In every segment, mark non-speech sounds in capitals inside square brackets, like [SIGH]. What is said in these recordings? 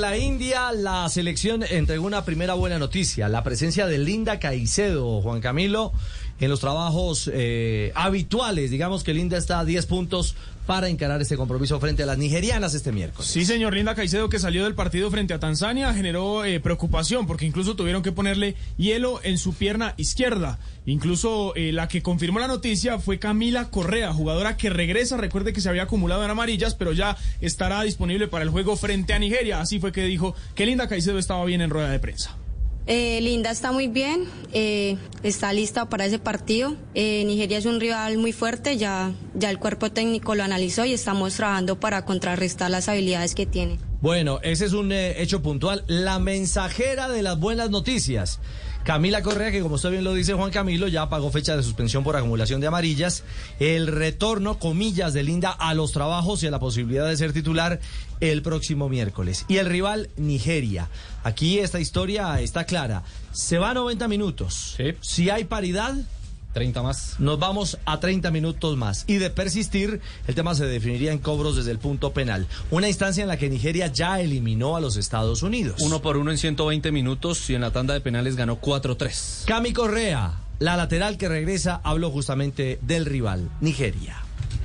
La India, la selección entregó una primera buena noticia, la presencia de Linda Caicedo, Juan Camilo, en los trabajos eh, habituales. Digamos que Linda está a 10 puntos para encarar este compromiso frente a las nigerianas este miércoles. Sí, señor Linda Caicedo, que salió del partido frente a Tanzania, generó eh, preocupación porque incluso tuvieron que ponerle hielo en su pierna izquierda. Incluso eh, la que confirmó la noticia fue Camila Correa, jugadora que regresa. Recuerde que se había acumulado en amarillas, pero ya estará disponible para el juego frente a Nigeria. Así fue que dijo que Linda Caicedo estaba bien en rueda de prensa. Eh, Linda está muy bien, eh, está lista para ese partido. Eh, Nigeria es un rival muy fuerte, ya, ya el cuerpo técnico lo analizó y estamos trabajando para contrarrestar las habilidades que tiene. Bueno, ese es un eh, hecho puntual. La mensajera de las buenas noticias. Camila Correa, que como usted bien lo dice Juan Camilo, ya pagó fecha de suspensión por acumulación de amarillas. El retorno, comillas, de Linda a los trabajos y a la posibilidad de ser titular el próximo miércoles. Y el rival, Nigeria. Aquí esta historia está clara. Se va a 90 minutos. Sí. Si hay paridad, 30 más. nos vamos a 30 minutos más. Y de persistir, el tema se definiría en cobros desde el punto penal. Una instancia en la que Nigeria ya eliminó a los Estados Unidos. Uno por uno en 120 minutos y en la tanda de penales ganó 4-3. Cami Correa, la lateral que regresa, habló justamente del rival, Nigeria.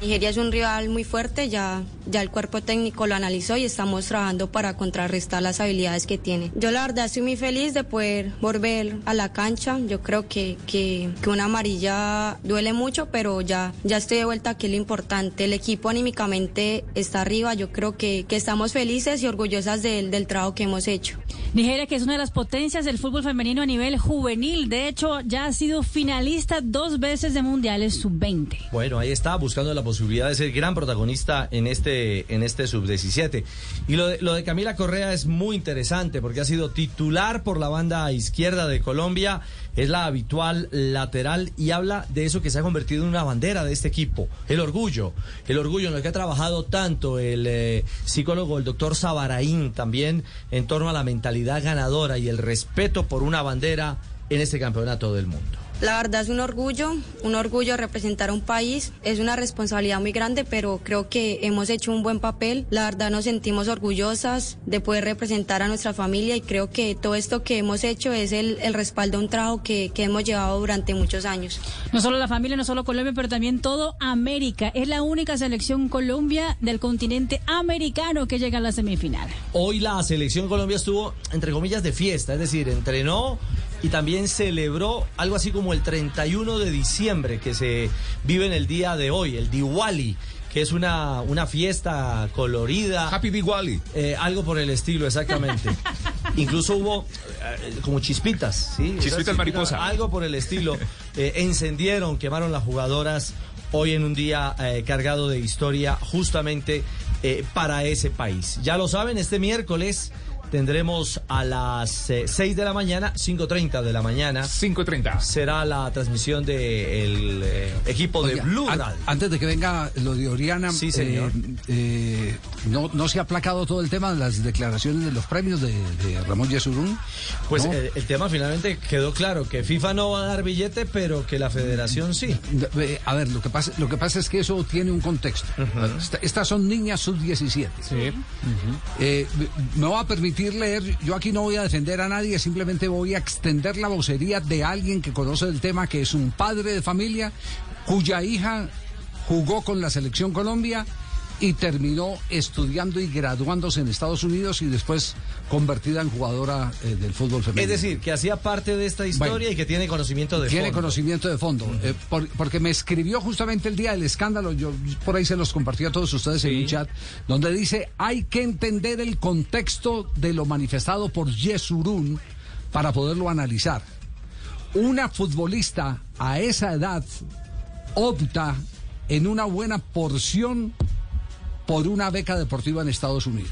Nigeria es un rival muy fuerte, ya, ya el cuerpo técnico lo analizó y estamos trabajando para contrarrestar las habilidades que tiene. Yo la verdad estoy muy feliz de poder volver a la cancha. Yo creo que, que, que una amarilla duele mucho, pero ya, ya estoy de vuelta, que es lo importante. El equipo anímicamente está arriba, yo creo que, que estamos felices y orgullosas del, del trabajo que hemos hecho. Nigeria, que es una de las potencias del fútbol femenino a nivel juvenil. De hecho, ya ha sido finalista dos veces de mundiales sub-20. Bueno, ahí está, buscando la posibilidad de ser gran protagonista en este, en este sub-17. Y lo de, lo de Camila Correa es muy interesante porque ha sido titular por la banda izquierda de Colombia, es la habitual lateral y habla de eso que se ha convertido en una bandera de este equipo, el orgullo, el orgullo en el que ha trabajado tanto el eh, psicólogo, el doctor Sabaraín, también en torno a la mentalidad ganadora y el respeto por una bandera en este campeonato del mundo. La verdad es un orgullo, un orgullo representar a un país, es una responsabilidad muy grande, pero creo que hemos hecho un buen papel. La verdad nos sentimos orgullosas de poder representar a nuestra familia y creo que todo esto que hemos hecho es el, el respaldo a un trabajo que, que hemos llevado durante muchos años. No solo la familia, no solo Colombia, pero también todo América. Es la única selección Colombia del continente americano que llega a la semifinal. Hoy la selección Colombia estuvo, entre comillas, de fiesta, es decir, entrenó y también celebró algo así como el 31 de diciembre que se vive en el día de hoy, el Diwali, que es una, una fiesta colorida. Happy Diwali. Eh, algo por el estilo, exactamente. [LAUGHS] Incluso hubo eh, como chispitas, ¿sí? Chispitas mariposa. Algo por el estilo. Eh, encendieron, quemaron las jugadoras hoy en un día cargado de historia justamente para ese país. Ya lo saben, este miércoles tendremos a las eh, 6 de la mañana, 5.30 de la mañana. 5.30. Será la transmisión del equipo de Blue an- Radio. Antes de que venga lo de Oriana, Sí, señor. eh, eh, no, no se ha aplacado todo el tema de las declaraciones de los premios de, de Ramón Yesurún. Pues ¿no? eh, el tema finalmente quedó claro, que FIFA no va a dar billete, pero que la federación sí. Eh, A ver, lo que pasa, lo que pasa es que eso tiene un contexto. Esta- Estas son niñas sub-17. Eh, me va a permitir leer, yo aquí no voy a defender a nadie, simplemente voy a extender la vocería de alguien que conoce el tema, que es un padre de familia cuya hija jugó con la selección Colombia y terminó estudiando y graduándose en Estados Unidos y después convertida en jugadora eh, del fútbol femenino. Es decir, que hacía parte de esta historia Bueno. y que tiene conocimiento de Tiene fondo. conocimiento de fondo, eh, por- porque me escribió justamente el día del escándalo, yo por ahí se los compartí a todos ustedes en un chat, donde dice, hay que entender el contexto de lo manifestado por Yesurún para poderlo analizar. Una futbolista a esa edad opta en una buena porción por una beca deportiva en Estados Unidos.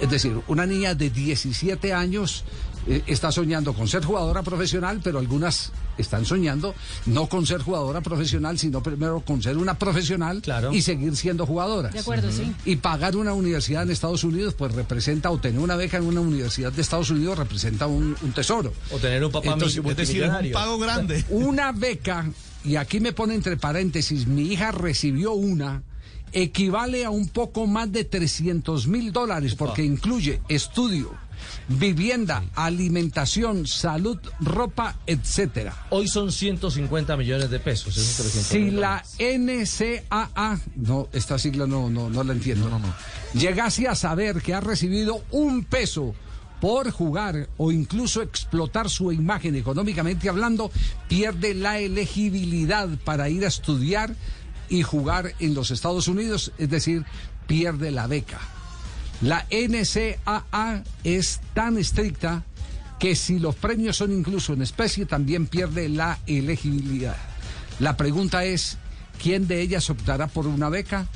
Es decir, una niña de 17 años eh, está soñando con ser jugadora profesional, pero algunas están soñando no con ser jugadora profesional, sino primero con ser una profesional Claro. y seguir siendo jugadoras. De acuerdo, sí. Y pagar una universidad en Estados Unidos, pues representa, o tener una beca en una universidad de Estados Unidos representa un, un tesoro. O tener un papá Entonces, mi- Es decir, es un pago grande. [LAUGHS] Una beca, y aquí me pone entre paréntesis, mi hija recibió una equivale a un poco más de 300 mil dólares porque incluye estudio, vivienda, alimentación, salud, ropa, etcétera. Hoy son 150 millones de pesos. esos 300 Si la. NCAA, no, esta sigla no, no, no la entiendo, llegase a saber que ha recibido un peso por jugar o incluso explotar su imagen económicamente hablando, pierde la elegibilidad para ir a estudiar y jugar en los Estados Unidos, es decir, pierde la beca. La NCAA es tan estricta que si los premios son incluso en especie, también pierde la elegibilidad. La pregunta es, ¿quién de ellas optará por una beca?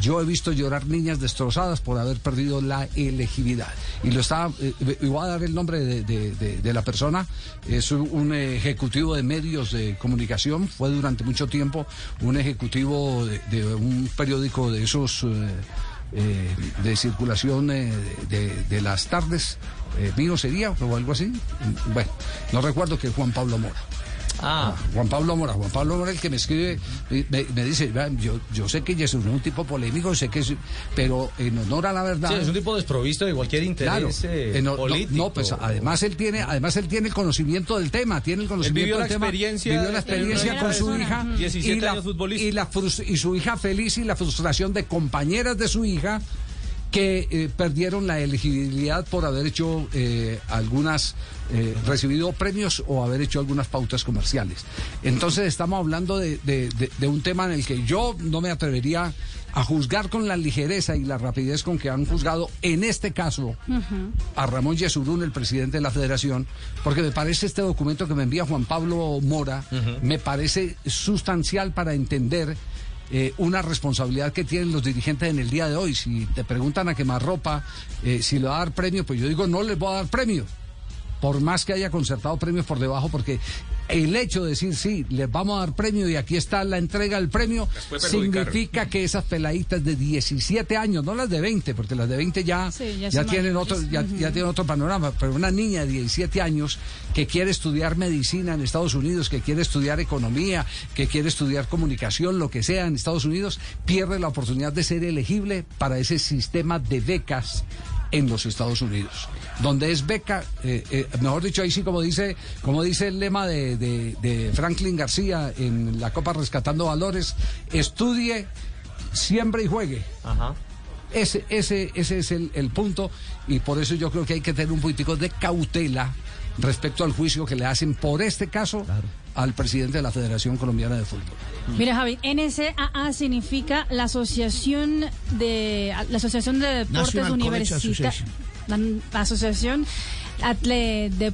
Yo he visto llorar niñas destrozadas por haber perdido la elegibilidad. Y lo está, eh, voy a dar el nombre de, de- la persona. Es un, ejecutivo de medios de comunicación. Fue durante mucho tiempo un ejecutivo de, un periódico de esos eh, eh, de circulación eh, de, de las tardes. Eh, ¿Mío sería o algo así? Bueno, no recuerdo que Juan Pablo Mora. Ah, Juan Pablo Mora, Juan Pablo Mora el que me escribe, me, me dice, "Vean, yo, yo sé que Jesús es un tipo polémico, sé que es, pero en honor a la verdad. sí, es un tipo desprovisto de cualquier interés eh, eh, no, político. no, pues además él tiene, además él tiene el conocimiento del tema, tiene el conocimiento vivió la del tema, experiencia vivió la experiencia con su hija 17 y la, años y la y su hija feliz y la frustración de compañeras de su hija que eh, perdieron la elegibilidad por haber hecho eh, algunas, eh, recibido premios o haber hecho algunas pautas comerciales. Entonces estamos hablando de, de- de- de un tema en el que yo no me atrevería a juzgar con la ligereza y la rapidez con que han juzgado en este caso a Ramón Yesurún, el presidente de la federación, porque me parece este documento que me envía Juan Pablo Mora, me parece sustancial para entender eh, una responsabilidad que tienen los dirigentes en el día de hoy. Si te preguntan a quemar ropa, eh, si le va a dar premio, pues yo digo, no les voy a dar premio. Por más que haya concertado premios por debajo, porque el hecho de decir sí, les vamos a dar premio y aquí está la entrega del premio, significa que esas peladitas de 17 años, no las de 20, porque las de 20 ya, Sí, ya tienen otro, ya, ya tienen otro panorama, pero una niña de 17 años que quiere estudiar medicina en Estados Unidos, que quiere estudiar economía, que quiere estudiar comunicación, lo que sea en Estados Unidos, pierde la oportunidad de ser elegible para ese sistema de becas en los Estados Unidos, donde es beca, eh, eh, mejor dicho, ahí sí como dice, como dice el lema de, de- de Franklin García en la Copa Rescatando Valores, estudie, siempre y juegue. Ajá. Ese, ese, ese es el, el punto y por eso yo creo que hay que tener un poquitico de cautela respecto al juicio que le hacen por este caso al presidente de la Federación Colombiana de Fútbol. Mira, Javi, NCAA significa la Asociación de la Asociación de Deportes Universitarios. La, Asociación Atle- de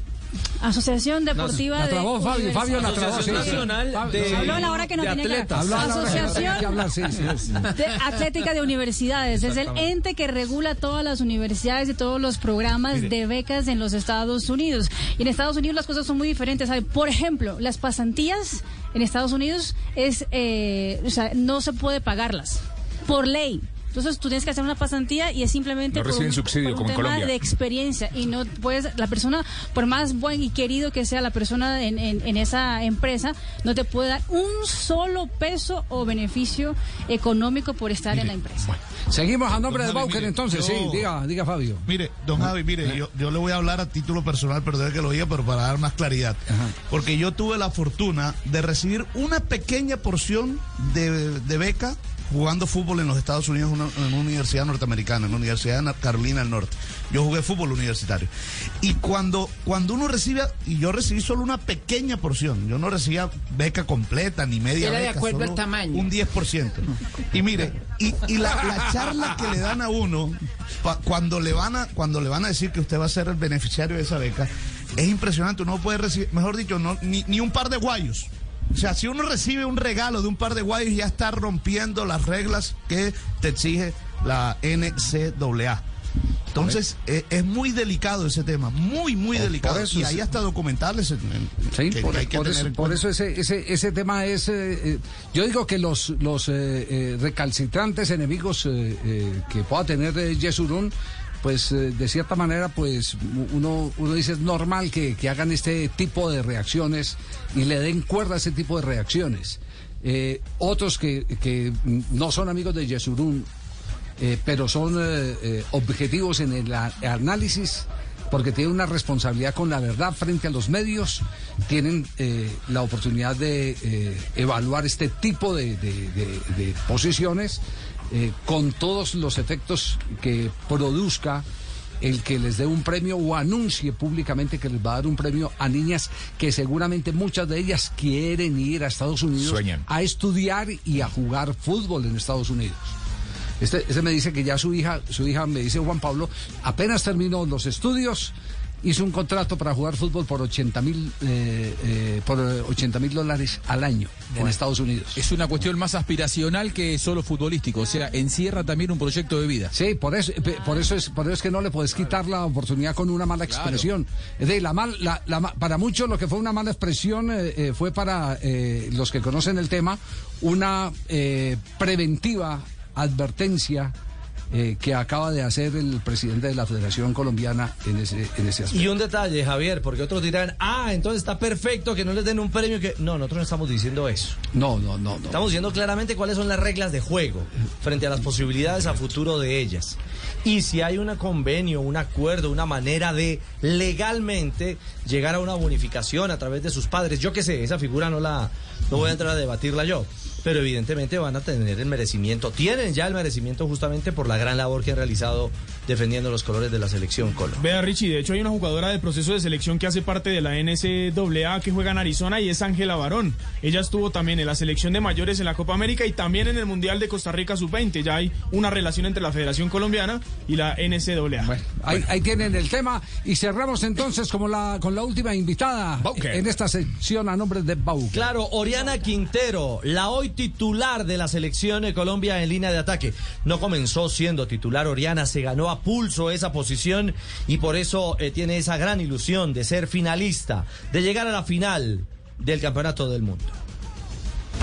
Asociación Deportiva La de trabó Fabio, Fabio la trabó. Asociación sí. Nacional de-. Habló a la hora que no de tenía que la tenía Asociación que hablar, sí, sí, sí. de Atlética de Universidades. Es el ente que regula todas las universidades y todos los programas de becas en los Estados Unidos. Y en Estados Unidos las cosas son muy diferentes. ¿sabe? Por ejemplo, las pasantías en Estados Unidos es, eh, o sea, no se puede pagarlas por ley. Entonces tú tienes que hacer una pasantía y es simplemente No por un, subsidio, por un como en tema de experiencia y no puedes la persona por más buen y querido que sea la persona en, en- en esa empresa no te puede dar un solo peso o beneficio económico por estar en la empresa. Seguimos a nombre de Don Bauker entonces, yo- sí, diga, diga Fabio. Mire, don Javi, mire, yo, yo le voy a hablar a título personal, perdón que lo diga, pero para dar más claridad. Porque yo tuve la fortuna de recibir una pequeña porción de, de beca jugando fútbol en los Estados Unidos una- en una universidad norteamericana, en la Universidad de Na- Carolina del Norte. Yo jugué fútbol universitario. Y cuando, cuando uno recibe, y yo recibí solo una pequeña porción, yo no recibía beca completa ni media Era de beca, acuerdo solo al tamaño. Un 10%. Y mire, y, y la, la charla que le dan a uno pa- cuando le van a cuando le van a decir que usted va a ser el beneficiario de esa beca es impresionante. Uno puede recibir, mejor dicho, no, ni, ni un par de guayos. O sea, si uno recibe un regalo de un par de guayos, ya está rompiendo las reglas que te exige la NCAA. Entonces, eh, es, muy delicado ese tema, muy, muy Por- delicado. por eso y hay hasta documentales en- en- Sí, que- por, que hay que por tener eso, por ese, ese, ese tema es... eh, eh, yo digo que los, los eh, eh, recalcitrantes enemigos eh, eh, que pueda tener eh, Yesurún, pues eh, de cierta manera, pues uno, uno dice es normal que, que hagan este tipo de reacciones y le den cuerda a ese tipo de reacciones. eh, otros que, que no son amigos de Yesurún, eh, pero son objetivos en el análisis porque tienen una responsabilidad con la verdad frente a los medios, tienen la oportunidad de evaluar este tipo de posiciones eh, con todos los efectos que produzca el que les dé un premio o anuncie públicamente que les va a dar un premio a niñas que seguramente muchas de ellas quieren ir a Estados Unidos Sueñan. a estudiar y a jugar fútbol en Estados Unidos. Este, este me dice que ya su hija, su hija me dice Juan Pablo, apenas terminó los estudios, hizo un contrato para jugar fútbol por 80 mil eh, eh, por 80 mil dólares al año en Estados Unidos. Es una cuestión más aspiracional que solo futbolístico, o sea, encierra también un proyecto de vida. Sí, por eso, por eso es, por eso es que no le puedes quitar la oportunidad con una mala expresión. Es decir, la mal, la, la para muchos lo que fue una mala expresión eh, eh, fue para eh, los que conocen el tema una eh, preventiva advertencia eh, que acaba de hacer el presidente de la Federación Colombiana en ese, en ese aspecto. Y un detalle, Javier, porque otros dirán, ah, entonces está perfecto que no les den un premio que... No, nosotros no estamos diciendo eso. No, no, no, no. Estamos diciendo claramente cuáles son las reglas de juego frente a las posibilidades a futuro de ellas. Y si hay un convenio, un acuerdo, una manera de legalmente llegar a una bonificación a través de sus padres, yo qué sé, esa figura no la no voy a entrar a debatirla yo. Pero evidentemente van a tener el merecimiento, tienen ya el merecimiento justamente por la gran labor que han realizado defendiendo los colores de la selección Colo. Vea, Richie, de hecho hay una jugadora del proceso de selección que hace parte de la NCAA que juega en Arizona y es Ángela Barón. Ella estuvo también en la selección de mayores en la Copa América y también en el Mundial de Costa Rica Sub-20. Ya hay una relación entre la Federación Colombiana y la NCAA. Bueno, ahí, ahí tienen el tema y cerramos entonces como la, con la última invitada Bauke. en esta sección a nombre de Bauke. Claro, Oriana Quintero, la hoy titular de la selección de Colombia en línea de ataque. No comenzó siendo titular Oriana, se ganó a pulso esa posición y por eso eh, tiene esa gran ilusión de ser finalista, de llegar a la final del Campeonato del Mundo.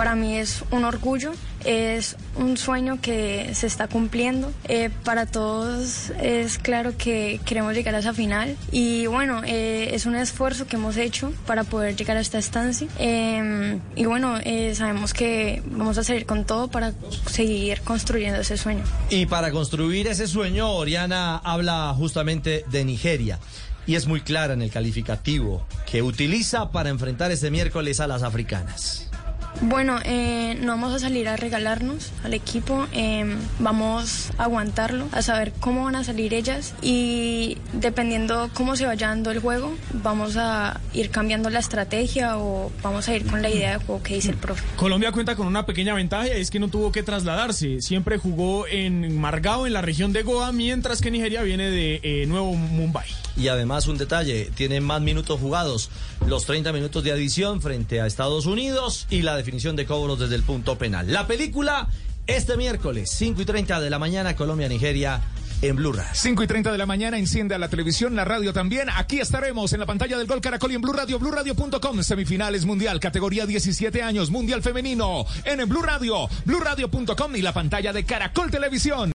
Para mí es un orgullo, es un sueño que se está cumpliendo. Eh, para todos es claro que queremos llegar a esa final y bueno, eh, es un esfuerzo que hemos hecho para poder llegar a esta estancia. Eh, y bueno, eh, sabemos que vamos a seguir con todo para seguir construyendo ese sueño. Y para construir ese sueño, Oriana habla justamente de Nigeria. Y es muy clara en el calificativo que utiliza para enfrentar este miércoles a las africanas. Bueno, eh, no vamos a salir a regalarnos al equipo, eh, vamos a aguantarlo, a saber cómo van a salir ellas y dependiendo cómo se vaya dando el juego, vamos a ir cambiando la estrategia o vamos a ir con la idea de juego que dice el profe. Colombia cuenta con una pequeña ventaja y es que no tuvo que trasladarse. Siempre jugó en Margao, en la región de Goa, mientras que Nigeria viene de eh, Nuevo Mumbai. Y además un detalle, tiene más minutos jugados, los 30 minutos de adición frente a Estados Unidos y la definición de cobros desde el punto penal. La película este miércoles, 5 y 30 de la mañana, Colombia-Nigeria en Blue Radio. 5 y 30 de la mañana, enciende a la televisión, la radio también. Aquí estaremos en la pantalla del Gol Caracol y en Blue Radio, BlueRadio.com, semifinales mundial, categoría 17 años, mundial femenino, en Blue Radio, BlueRadio.com y la pantalla de Caracol Televisión.